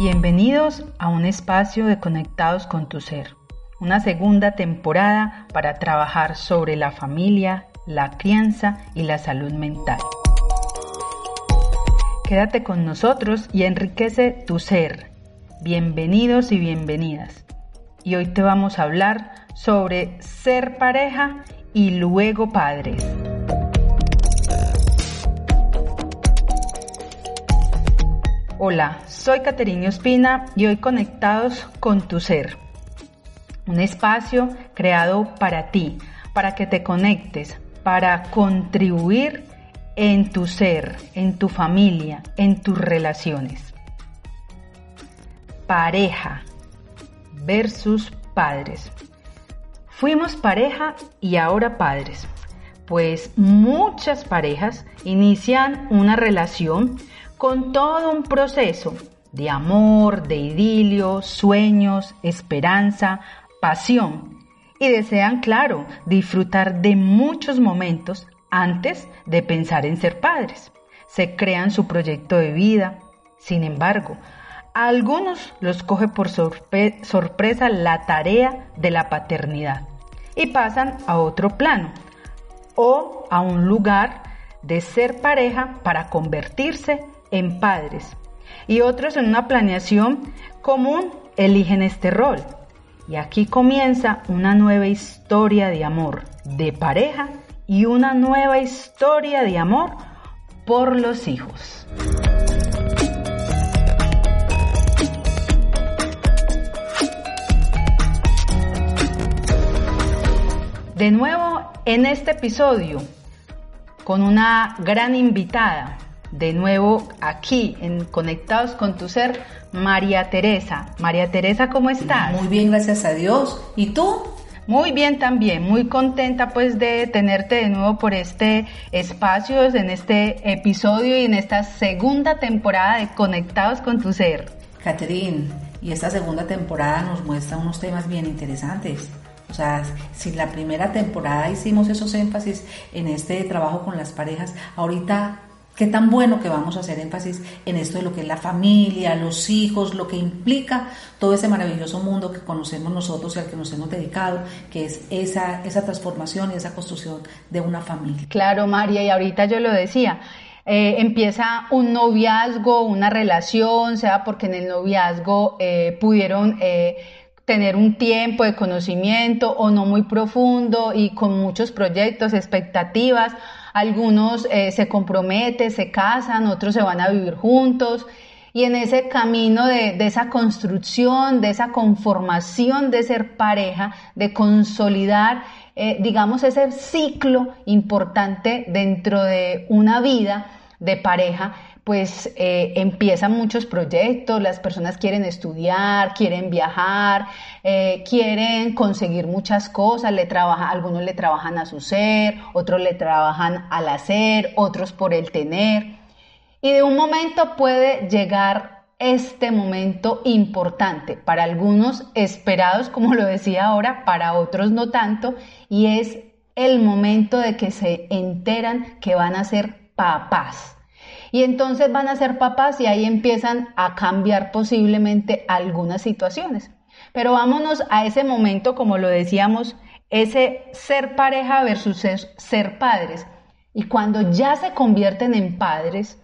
Bienvenidos a un espacio de Conectados con tu Ser, una segunda temporada para trabajar sobre la familia, la crianza y la salud mental. Quédate con nosotros y enriquece tu ser. Bienvenidos y bienvenidas. Y hoy te vamos a hablar sobre ser pareja y luego padres. Hola, soy Caterina Ospina y hoy conectados con tu ser. Un espacio creado para ti, para que te conectes, para contribuir en tu ser, en tu familia, en tus relaciones. Pareja versus padres. Fuimos pareja y ahora padres, pues muchas parejas inician una relación con todo un proceso de amor, de idilio, sueños, esperanza, pasión y desean, claro, disfrutar de muchos momentos antes de pensar en ser padres. Se crean su proyecto de vida. Sin embargo, a algunos los coge por sorpresa la tarea de la paternidad y pasan a otro plano o a un lugar de ser pareja para convertirse en padres y otros en una planeación común eligen este rol. Y aquí comienza una nueva historia de amor de pareja y una nueva historia de amor por los hijos. De nuevo en este episodio con una gran invitada, de nuevo aquí en Conectados con tu Ser, María Teresa. María Teresa, ¿cómo estás? Muy bien, gracias a Dios. ¿Y tú? Muy bien también, muy contenta pues de tenerte de nuevo por este espacio, en este episodio y en esta segunda temporada de Conectados con tu Ser. Catherine, y esta segunda temporada nos muestra unos temas bien interesantes. O sea, si la primera temporada hicimos esos énfasis en este trabajo con las parejas, ahorita Qué tan bueno que vamos a hacer énfasis en esto de lo que es la familia, los hijos, lo que implica todo ese maravilloso mundo que conocemos nosotros y al que nos hemos dedicado, que es esa, esa transformación y esa construcción de una familia. Claro, María, y ahorita yo lo decía. Eh, empieza un noviazgo, una relación, sea porque en el noviazgo eh, pudieron eh, tener un tiempo de conocimiento o no muy profundo y con muchos proyectos, expectativas algunos eh, se comprometen, se casan, otros se van a vivir juntos. Y en ese camino de, esa construcción, de esa conformación de ser pareja, de consolidar, eh, digamos, ese ciclo importante dentro de una vida de pareja, pues eh, empiezan muchos proyectos, las personas quieren estudiar, quieren viajar, eh, quieren conseguir muchas cosas, le trabaja, algunos le trabajan a su ser, otros le trabajan al hacer, otros por el tener. Y de un momento puede llegar este momento importante, para algunos esperados, como lo decía ahora, para otros no tanto, y es el momento de que se enteran que van a ser papás y entonces van a ser papás y ahí empiezan a cambiar posiblemente algunas situaciones. Pero vámonos a ese momento, como lo decíamos, ese ser pareja versus ser, padres. Y cuando ya se convierten en padres,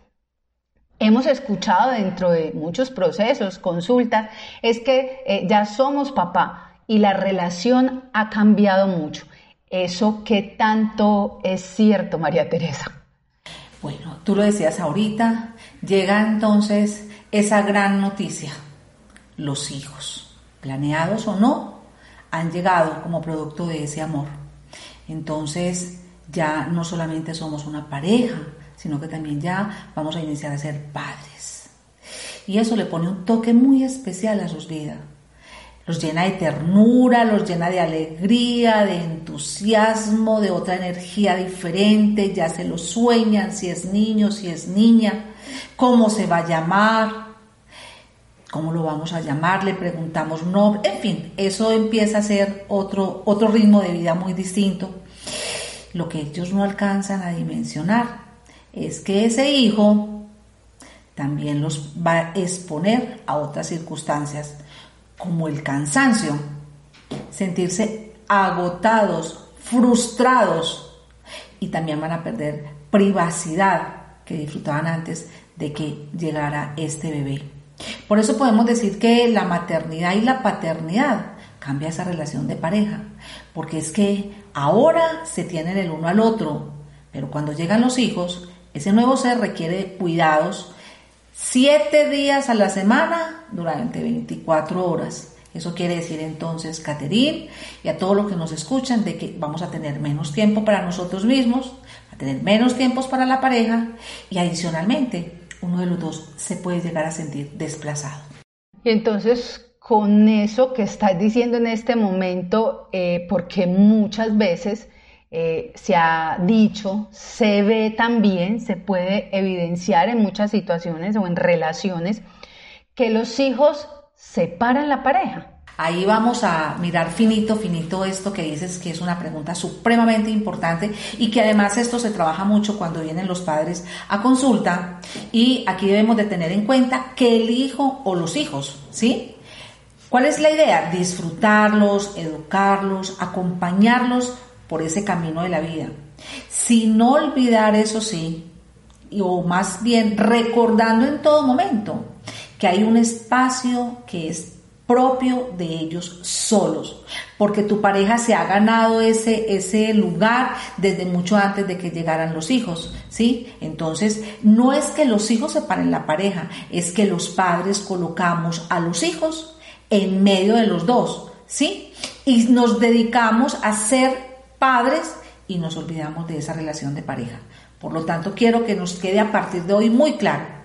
hemos escuchado dentro de muchos procesos, consultas, es que eh, ya somos papá y la relación ha cambiado mucho. ¿Eso qué tanto es cierto, María Teresa? Bueno, tú lo decías ahorita, llega entonces esa gran noticia. Los hijos, planeados o no, han llegado como producto de ese amor. Entonces ya no solamente somos una pareja, sino que también ya vamos a iniciar a ser padres. Y eso le pone un toque muy especial a sus vidas los llena de ternura, los llena de alegría, de entusiasmo, de otra energía diferente, ya se lo sueñan si es niño, si es niña, cómo se va a llamar, cómo lo vamos a llamar, le preguntamos nombre, en fin, eso empieza a ser otro, otro ritmo de vida muy distinto. Lo que ellos no alcanzan a dimensionar es que ese hijo también los va a exponer a otras circunstancias, como el cansancio, sentirse agotados, frustrados y también van a perder privacidad que disfrutaban antes de que llegara este bebé. Por eso podemos decir que la maternidad y la paternidad cambia esa relación de pareja, porque es que ahora se tienen el uno al otro, pero cuando llegan los hijos, ese nuevo ser requiere cuidados siete días a la semana durante 24 horas. Eso quiere decir entonces, Caterín, y a todos los que nos escuchan, de que vamos a tener menos tiempo para nosotros mismos, a tener menos tiempos para la pareja y adicionalmente uno de los dos se puede llegar a sentir desplazado. Y entonces, con eso que estás diciendo en este momento, eh, porque muchas veces eh, se ha dicho, se ve también, se puede evidenciar en muchas situaciones o en relaciones, que los hijos separan la pareja. Ahí vamos a mirar finito, finito esto que dices que es una pregunta supremamente importante y que además esto se trabaja mucho cuando vienen los padres a consulta y aquí debemos de tener en cuenta que el hijo o los hijos, ¿sí? ¿Cuál es la idea? Disfrutarlos, educarlos, acompañarlos por ese camino de la vida. Sin olvidar, eso sí, o más bien recordando en todo momento que hay un espacio que es propio de ellos solos, porque tu pareja se ha ganado ese, ese lugar desde mucho antes de que llegaran los hijos, ¿sí? Entonces, no es que los hijos separen la pareja, es que los padres colocamos a los hijos en medio de los dos, ¿sí? Y nos dedicamos a ser padres y nos olvidamos de esa relación de pareja. Por lo tanto, quiero que nos quede a partir de hoy muy claro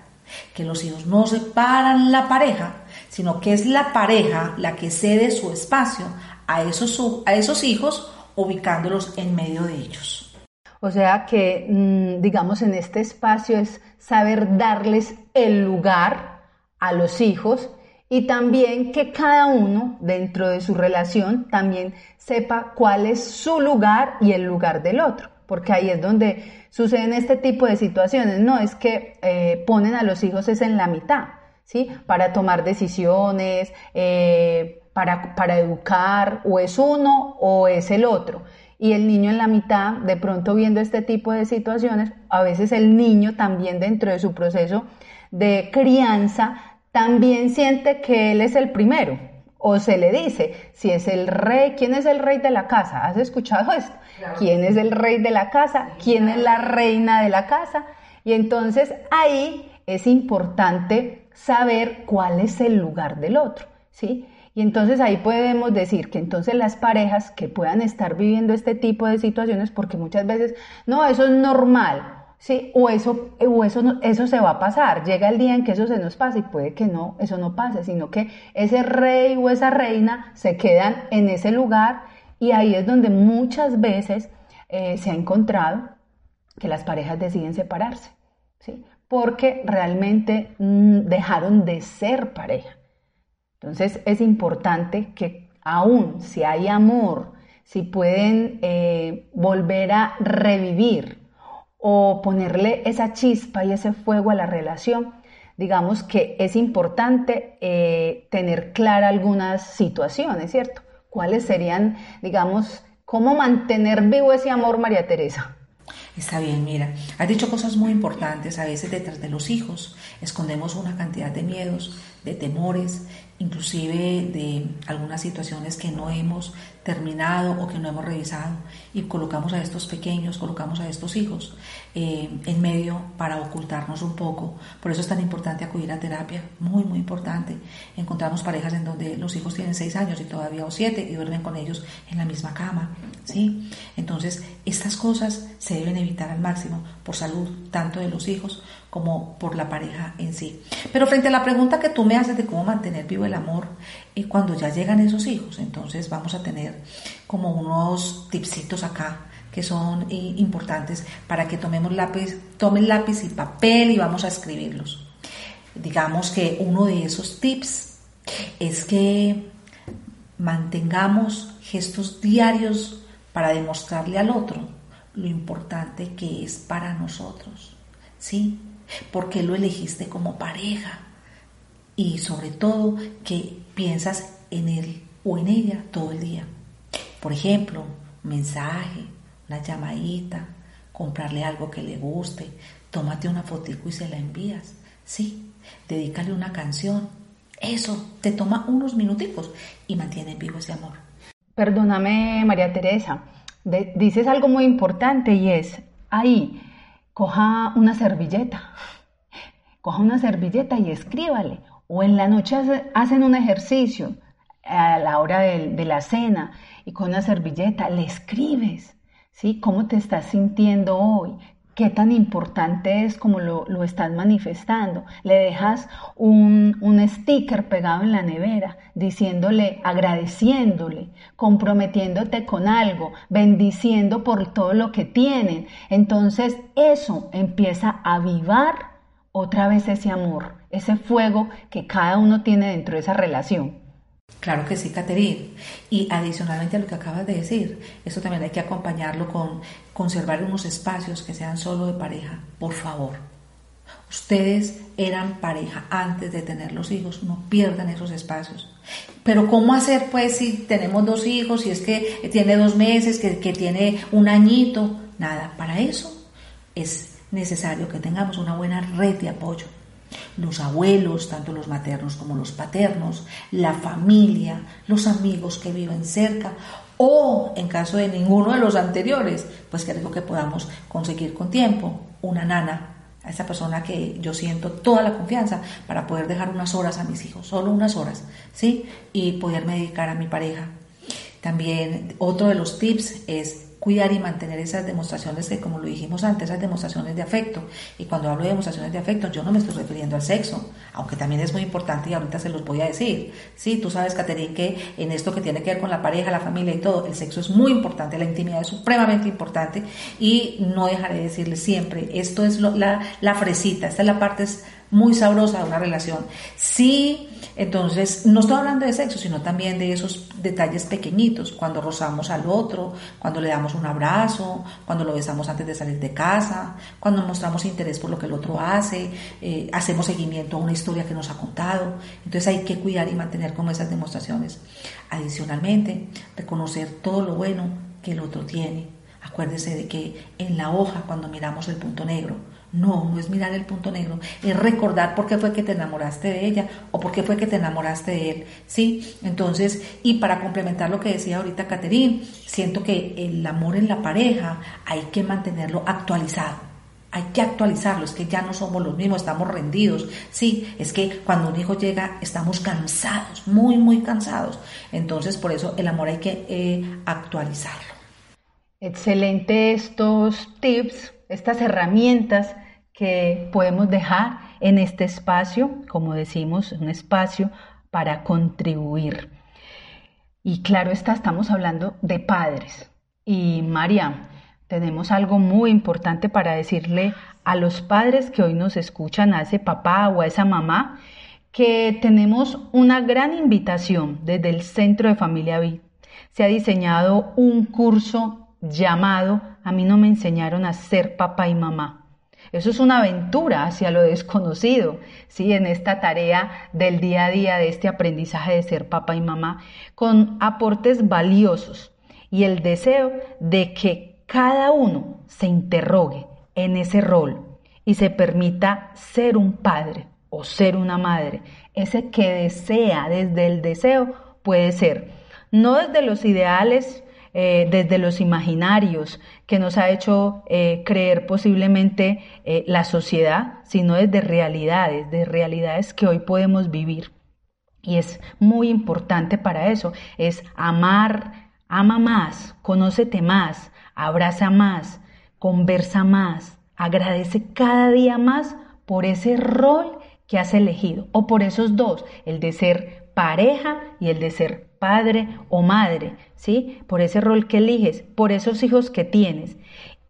que los hijos no separan la pareja, sino que es la pareja la que cede su espacio a esos, a esos hijos ubicándolos en medio de ellos. O sea que, mm, digamos, en este espacio es saber darles el lugar a los hijos y también que cada uno dentro de su relación también sepa cuál es su lugar y el lugar del otro, porque ahí es donde suceden este tipo de situaciones, no es que eh, ponen a los hijos es en la mitad, ¿sí? Para tomar decisiones, eh, para, para educar, o es uno o es el otro. Y el niño en la mitad, de pronto viendo este tipo de situaciones, a veces el niño también dentro de su proceso de crianza, también siente que él es el primero, o se le dice, si es el rey, ¿quién es el rey de la casa? ¿Has escuchado esto? ¿Quién es el rey de la casa? ¿Quién es la reina de la casa? Y entonces ahí es importante saber cuál es el lugar del otro, ¿sí? Y entonces ahí podemos decir que entonces las parejas que puedan estar viviendo este tipo de situaciones, porque muchas veces, no, eso es normal, Sí, o eso, o eso, eso se va a pasar. Llega el día en que eso se nos pasa y puede que no, eso no pase, sino que ese rey o esa reina se quedan en ese lugar y ahí es donde muchas veces eh, se ha encontrado que las parejas deciden separarse, ¿sí? porque realmente mm, dejaron de ser pareja. Entonces es importante que aún si hay amor, si pueden eh, volver a revivir o ponerle esa chispa y ese fuego a la relación, digamos que es importante eh, tener clara algunas situaciones, ¿cierto? ¿Cuáles serían, digamos, cómo mantener vivo ese amor, María Teresa? Está bien, mira, has dicho cosas muy importantes. A veces detrás de los hijos escondemos una cantidad de miedos, de temores, inclusive de algunas situaciones que no hemos terminado o que no hemos revisado y colocamos a estos pequeños, colocamos a estos hijos eh, en medio para ocultarnos un poco. Por eso es tan importante acudir a terapia, muy, muy importante. Encontramos parejas en donde los hijos tienen seis años y todavía o siete y duermen con ellos en la misma cama, ¿sí? Entonces, estas cosas se deben evitar al máximo por salud tanto de los hijos como por la pareja en sí. Pero frente a la pregunta que tú me haces de cómo mantener vivo el amor y cuando ya llegan esos hijos, entonces vamos a tener como unos tipsitos acá que son eh, importantes para que tomemos lápiz, tomen lápiz y papel y vamos a escribirlos. Digamos que uno de esos tips es que mantengamos gestos diarios para demostrarle al otro lo importante que es para nosotros. ¿Sí? ¿Por qué lo elegiste como pareja? Y sobre todo que piensas en él o en ella todo el día. Por ejemplo, mensaje, una llamadita, comprarle algo que le guste, tómate una fotico y se la envías. Sí, dedícale una canción. Eso te toma unos minuticos y mantiene vivo ese amor. Perdóname, María Teresa, dices algo muy importante y es, ahí, coja una servilleta, coja una servilleta y escríbale. O en la noche hacen un ejercicio a la hora de, la cena y con una servilleta le escribes, ¿sí? ¿Cómo te estás sintiendo hoy? ¿Qué tan importante es como lo, lo estás manifestando? Le dejas un, un sticker pegado en la nevera diciéndole, agradeciéndole, comprometiéndote con algo, bendiciendo por todo lo que tienen. Entonces eso empieza a avivar otra vez ese amor, ese fuego que cada uno tiene dentro de esa relación. Claro que sí, Caterine. Y adicionalmente a lo que acabas de decir, eso también hay que acompañarlo con conservar unos espacios que sean solo de pareja, por favor. Ustedes eran pareja antes de tener los hijos, no pierdan esos espacios. Pero ¿cómo hacer pues si tenemos dos hijos, si es que tiene dos meses, que, que tiene un añito? Nada, para eso es necesario que tengamos una buena red de apoyo los abuelos, tanto los maternos como los paternos, la familia, los amigos que viven cerca o en caso de ninguno de los anteriores, pues algo que podamos conseguir con tiempo, una nana, a esa persona que yo siento toda la confianza para poder dejar unas horas a mis hijos, solo unas horas, ¿sí? Y poderme dedicar a mi pareja. También otro de los tips es cuidar y mantener esas demostraciones que, como lo dijimos antes, esas demostraciones de afecto. Y cuando hablo de demostraciones de afecto, yo no me estoy refiriendo al sexo, aunque también es muy importante y ahorita se los voy a decir. Sí, tú sabes, Caterine, que en esto que tiene que ver con la pareja, la familia y todo, el sexo es muy importante, la intimidad es supremamente importante y no dejaré de decirles siempre, esto es la, la fresita, esta es la parte muy sabrosa de una relación. Sí entonces, no estoy hablando de sexo, sino también de esos detalles pequeñitos, cuando rozamos al otro, cuando le damos un abrazo, cuando lo besamos antes de salir de casa, cuando mostramos interés por lo que el otro hace, eh, hacemos seguimiento a una historia que nos ha contado. Entonces hay que cuidar y mantener como esas demostraciones. Adicionalmente, reconocer todo lo bueno que el otro tiene. Acuérdese de que en la hoja, cuando miramos el punto negro, no, no es mirar el punto negro, es recordar por qué fue que te enamoraste de ella o por qué fue que te enamoraste de él, ¿sí? Entonces, y para complementar lo que decía ahorita Caterín, siento que el amor en la pareja hay que mantenerlo actualizado. Hay que actualizarlo, es que ya no somos los mismos, estamos rendidos. Sí, es que cuando un hijo llega estamos cansados, muy, muy cansados. Entonces, por eso el amor hay que eh, actualizarlo. Excelente estos tips, estas herramientas que podemos dejar en este espacio, como decimos, un espacio para contribuir. Y claro está, estamos hablando de padres. Y María, tenemos algo muy importante para decirle a los padres que hoy nos escuchan, a ese papá o a esa mamá, que tenemos una gran invitación desde el Centro de Familia Vid. Se ha diseñado un curso llamado A mí no me enseñaron a ser papá y mamá. Eso es una aventura hacia lo desconocido, ¿sí? En esta tarea del día a día, de este aprendizaje de ser papá y mamá, con aportes valiosos y el deseo de que cada uno se interrogue en ese rol y se permita ser un padre o ser una madre. Ese que desea desde el deseo puede ser, no desde los ideales eh, desde los imaginarios que nos ha hecho eh, creer posiblemente eh, la sociedad, sino desde realidades, de realidades que hoy podemos vivir. Y es muy importante para eso, es amar, ama más, conócete más, abraza más, conversa más, agradece cada día más por ese rol que has elegido, o por esos dos, el de ser pareja y el de ser padre o madre, ¿sí? Por ese rol que eliges, por esos hijos que tienes.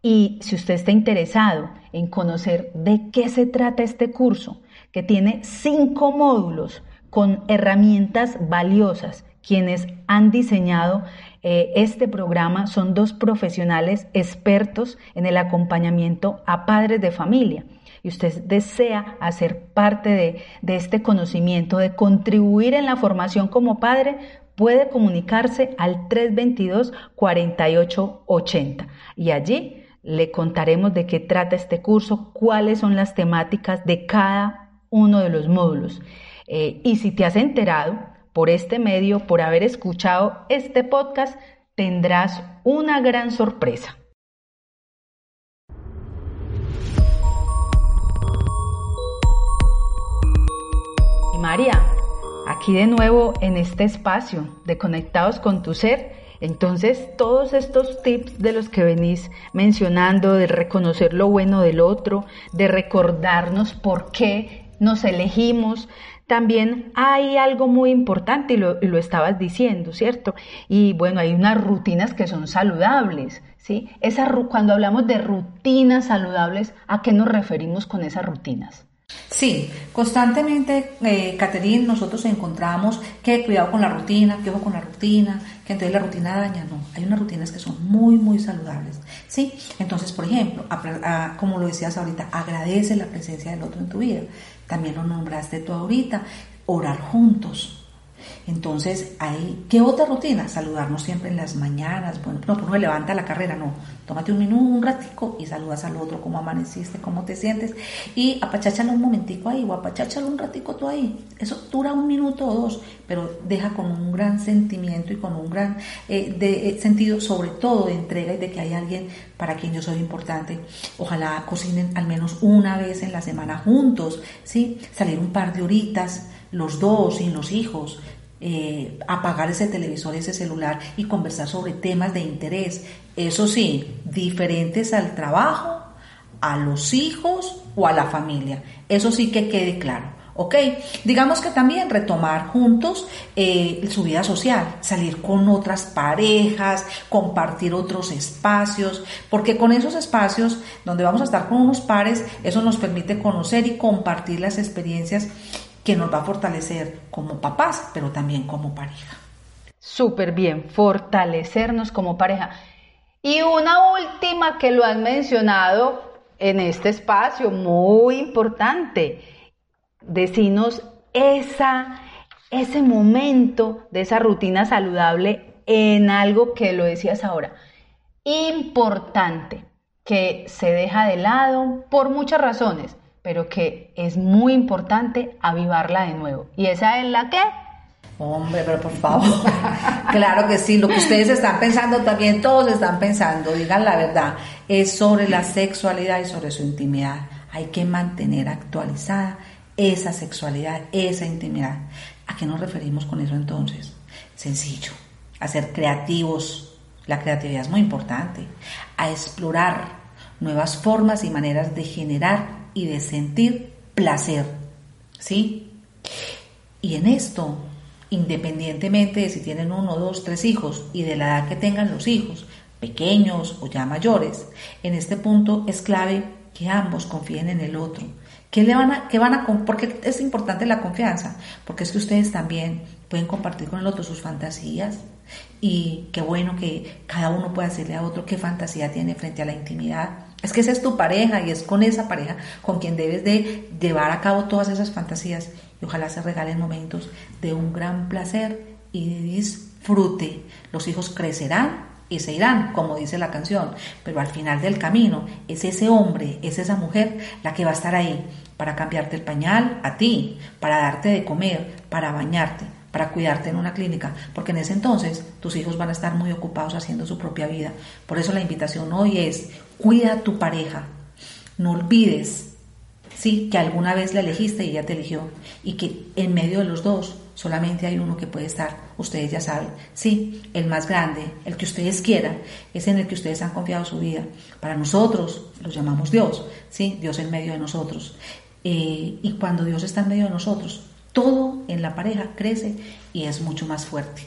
Y si usted está interesado en conocer de qué se trata este curso, que tiene cinco módulos con herramientas valiosas, quienes han diseñado eh, este programa son dos profesionales expertos en el acompañamiento a padres de familia y usted desea hacer parte de, de este conocimiento, de contribuir en la formación como padre, puede comunicarse al 322-4880 y allí le contaremos de qué trata este curso, cuáles son las temáticas de cada uno de los módulos. Eh, y si te has enterado por este medio, por haber escuchado este podcast, tendrás una gran sorpresa. María, aquí de nuevo en este espacio de Conectados con tu Ser. Entonces, todos estos tips de los que venís mencionando, de reconocer lo bueno del otro, de recordarnos por qué nos elegimos, también hay algo muy importante y lo, lo, estabas diciendo, ¿cierto? Y bueno, hay unas rutinas que son saludables, ¿sí? Esa, cuando hablamos de rutinas saludables, ¿a qué nos referimos con esas rutinas? Sí, constantemente, eh, Caterine, nosotros encontramos que cuidado con la rutina, que ojo con la rutina, que entonces la rutina daña. No, hay unas rutinas que son muy, muy saludables. Sí, entonces, por ejemplo, como lo decías ahorita, agradece la presencia del otro en tu vida. También lo nombraste tú ahorita, orar juntos. Entonces, hay, ¿qué otra rutina? Saludarnos siempre en las mañanas. Bueno, no, pues no levanta la carrera, no. Tómate un minuto, un ratico y saludas al otro, cómo amaneciste, cómo te sientes. Y apacháchalo un momentico ahí o apacháchalo un ratico tú ahí. Eso dura un minuto o dos, pero deja con un gran sentimiento y con un gran eh, de, eh, sentido, sobre todo de entrega y de que hay alguien para quien yo soy importante. Ojalá cocinen al menos una vez en la semana juntos, ¿sí? Salir un par de horitas, los dos y los hijos, eh, apagar ese televisor, ese celular y conversar sobre temas de interés. Eso sí, diferentes al trabajo, a los hijos o a la familia. Eso sí que quede claro. ¿Ok? Digamos que también retomar juntos eh, su vida social, salir con otras parejas, compartir otros espacios, porque con esos espacios donde vamos a estar con unos pares, eso nos permite conocer y compartir las experiencias que nos va a fortalecer como papás, pero también como pareja. Súper bien, fortalecernos como pareja. Y una última que lo han mencionado en este espacio, muy importante, decirnos esa, ese momento de esa rutina saludable en algo que lo decías ahora, importante, que se deja de lado por muchas razones pero que es muy importante avivarla de nuevo. ¿Y esa es la qué? Hombre, pero por favor, claro que sí, lo que ustedes están pensando también, todos están pensando, digan la verdad, es sobre la sexualidad y sobre su intimidad. Hay que mantener actualizada esa sexualidad, esa intimidad. ¿A qué nos referimos con eso entonces? Sencillo, a ser creativos. La creatividad es muy importante, a explorar nuevas formas y maneras de generar y de sentir placer. ¿Sí? Y en esto, independientemente de si tienen uno, dos, tres hijos y de la edad que tengan los hijos, pequeños o ya mayores, en este punto es clave que ambos confíen en el otro. ¿Qué le van a, qué van a, porque es importante la confianza? Porque es que ustedes también pueden compartir con el otro sus fantasías y qué bueno que cada uno pueda decirle a otro qué fantasía tiene frente a la intimidad. Es que esa es tu pareja y es con esa pareja con quien debes de llevar a cabo todas esas fantasías. Y ojalá se regalen momentos de un gran placer y de disfrute. Los hijos crecerán y se irán, como dice la canción, pero al final del camino es ese hombre, es esa mujer la que va a estar ahí para cambiarte el pañal a ti, para darte de comer, para bañarte, para cuidarte en una clínica, porque en ese entonces tus hijos van a estar muy ocupados haciendo su propia vida. Por eso la invitación hoy es, cuida a tu pareja, no olvides, sí, que alguna vez la elegiste y ella te eligió, y que en medio de los dos solamente hay uno que puede estar, ustedes ya saben, sí, el más grande, el que ustedes quieran, es en el que ustedes han confiado su vida. Para nosotros lo llamamos Dios, sí, Dios en medio de nosotros. Eh, y cuando Dios está en medio de nosotros, todo en la pareja crece y es mucho más fuerte.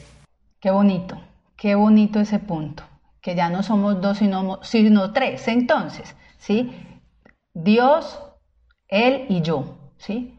Qué bonito, qué bonito ese punto, que ya no somos dos sino, sino tres. Entonces, ¿sí? Dios, Él y yo, ¿sí?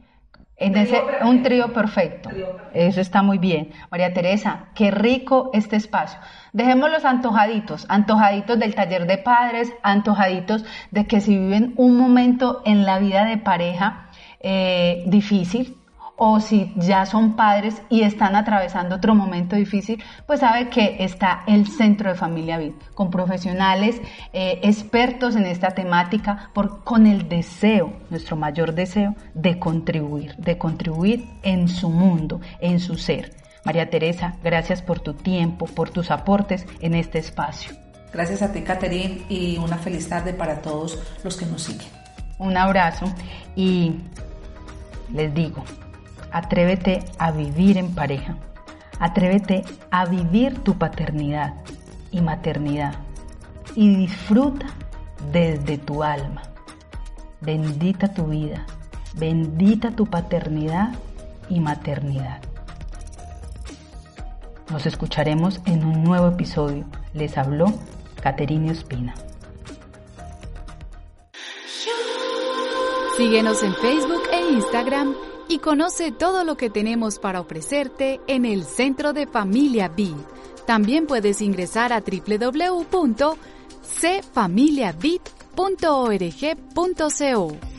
En ese, un trío perfecto. Eso está muy bien. María Teresa, qué rico este espacio. Dejemos los antojaditos, antojaditos del taller de padres, antojaditos de que si viven un momento en la vida de pareja eh, difícil, o si ya son padres y están atravesando otro momento difícil, pues sabe que está el Centro de Familia Vid, con profesionales eh, expertos en esta temática, por, con el deseo, nuestro mayor deseo, de contribuir, de contribuir en su mundo, en su ser. María Teresa, gracias por tu tiempo, por tus aportes en este espacio. Gracias a ti, Caterín, y una feliz tarde para todos los que nos siguen. Un abrazo y les digo, Atrévete a vivir en pareja. Atrévete a vivir tu paternidad y maternidad. Y disfruta desde tu alma. Bendita tu vida. Bendita tu paternidad y maternidad. Nos escucharemos en un nuevo episodio. Les habló Caterina Espina. Síguenos en Facebook e Instagram y conoce todo lo que tenemos para ofrecerte en el Centro de Familia Vid. También puedes ingresar a www.cfamiliavid.org.co.